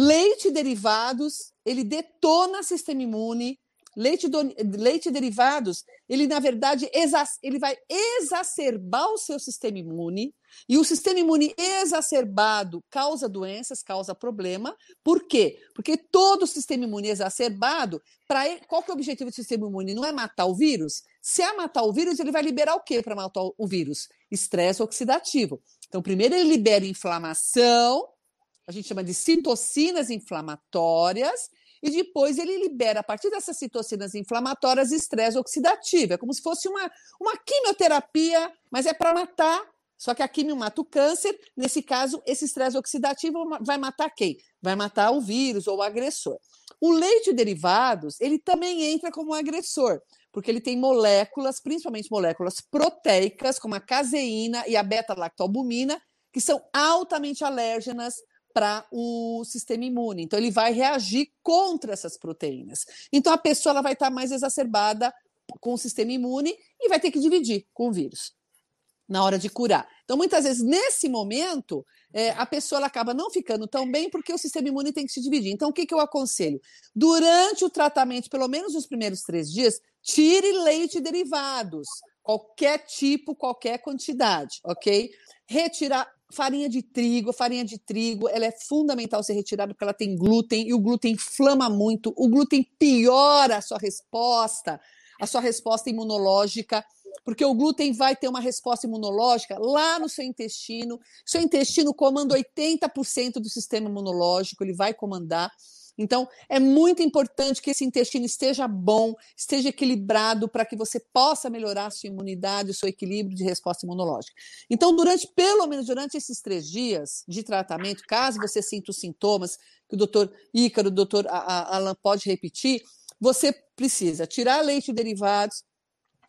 Leite e derivados, ele detona o sistema imune. Leite, do, leite e derivados, ele na verdade ele vai exacerbar o seu sistema imune, e o sistema imune exacerbado causa doenças, causa problema. Por quê? Porque todo o sistema imune exacerbado, para qual que é o objetivo do sistema imune? Não é matar o vírus? Se é matar o vírus, ele vai liberar o quê para matar o vírus? Estresse oxidativo. Então, primeiro ele libera inflamação, a gente chama de citocinas inflamatórias, e depois ele libera, a partir dessas citocinas inflamatórias, estresse oxidativo. É como se fosse uma, uma quimioterapia, mas é para matar. Só que a quimio mata o câncer. Nesse caso, esse estresse oxidativo vai matar quem? Vai matar o vírus ou o agressor. O leite derivados, ele também entra como um agressor, porque ele tem moléculas, principalmente moléculas proteicas, como a caseína e a beta-lactalbumina, que são altamente alérgenas para o sistema imune. Então, ele vai reagir contra essas proteínas. Então, a pessoa ela vai estar mais exacerbada com o sistema imune e vai ter que dividir com o vírus na hora de curar. Então, muitas vezes, nesse momento, é, a pessoa acaba não ficando tão bem porque o sistema imune tem que se dividir. Então, o que, que eu aconselho? Durante o tratamento, pelo menos nos primeiros três dias, tire leite e derivados, qualquer tipo, qualquer quantidade, ok? Retirar farinha de trigo, farinha de trigo, ela é fundamental ser retirada porque ela tem glúten e o glúten inflama muito. O glúten piora a sua resposta, a sua resposta imunológica, porque o glúten vai ter uma resposta imunológica lá no seu intestino. Seu intestino comanda 80% do sistema imunológico, ele vai comandar. Então, é muito importante que esse intestino esteja bom, esteja equilibrado para que você possa melhorar a sua imunidade, o seu equilíbrio de resposta imunológica. Então, durante, pelo menos durante esses três dias de tratamento, caso você sinta os sintomas, que o doutor Ícaro, o doutor Alan pode repetir, você precisa tirar leite e derivados,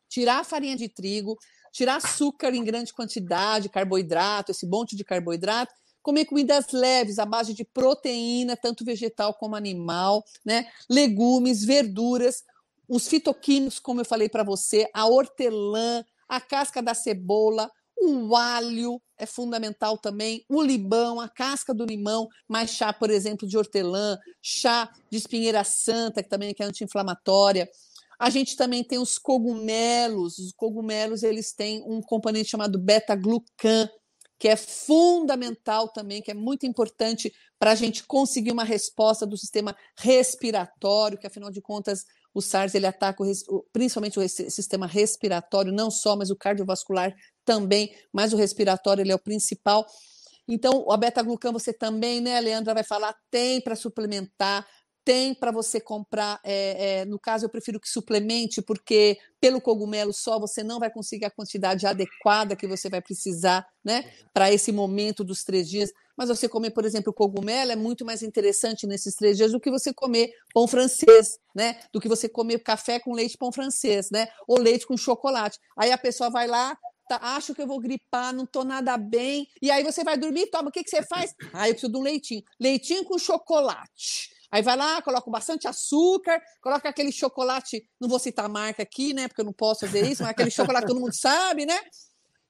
tirar farinha de trigo, tirar açúcar em grande quantidade, carboidrato, esse monte de carboidrato, comer comidas leves, à base de proteína, tanto vegetal como animal, né? legumes, verduras, os fitoquímicos, como eu falei para você, a hortelã, a casca da cebola, o alho é fundamental também, o limão, a casca do limão, mais chá, por exemplo, de hortelã, chá de espinheira santa, que também é anti-inflamatória. A gente também tem os cogumelos. Os cogumelos eles têm um componente chamado beta-glucan, que é fundamental também, que é muito importante para a gente conseguir uma resposta do sistema respiratório, que afinal de contas o SARS ele ataca o, principalmente o sistema respiratório, não só, mas o cardiovascular também, mas o respiratório ele é o principal. Então, a beta-glucan você também, né, Leandra, vai falar, tem para suplementar, tem para você comprar. É, é, no caso, eu prefiro que suplemente, porque pelo cogumelo só você não vai conseguir a quantidade adequada que você vai precisar né, para esse momento dos três dias. Mas você comer, por exemplo, cogumelo é muito mais interessante nesses três dias do que você comer pão francês, né? Do que você comer café com leite pão francês, né? Ou leite com chocolate. Aí a pessoa vai lá, tá, acho que eu vou gripar, não tô nada bem. E aí você vai dormir, toma, o que, que você faz? Ah, eu preciso de um leitinho. Leitinho com chocolate. Aí vai lá, coloca bastante açúcar, coloca aquele chocolate, não vou citar a marca aqui, né? Porque eu não posso fazer isso, mas aquele chocolate todo mundo sabe, né?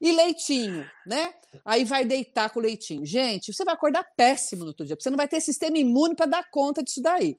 E leitinho, né? Aí vai deitar com leitinho. Gente, você vai acordar péssimo no outro dia, porque você não vai ter sistema imune para dar conta disso daí.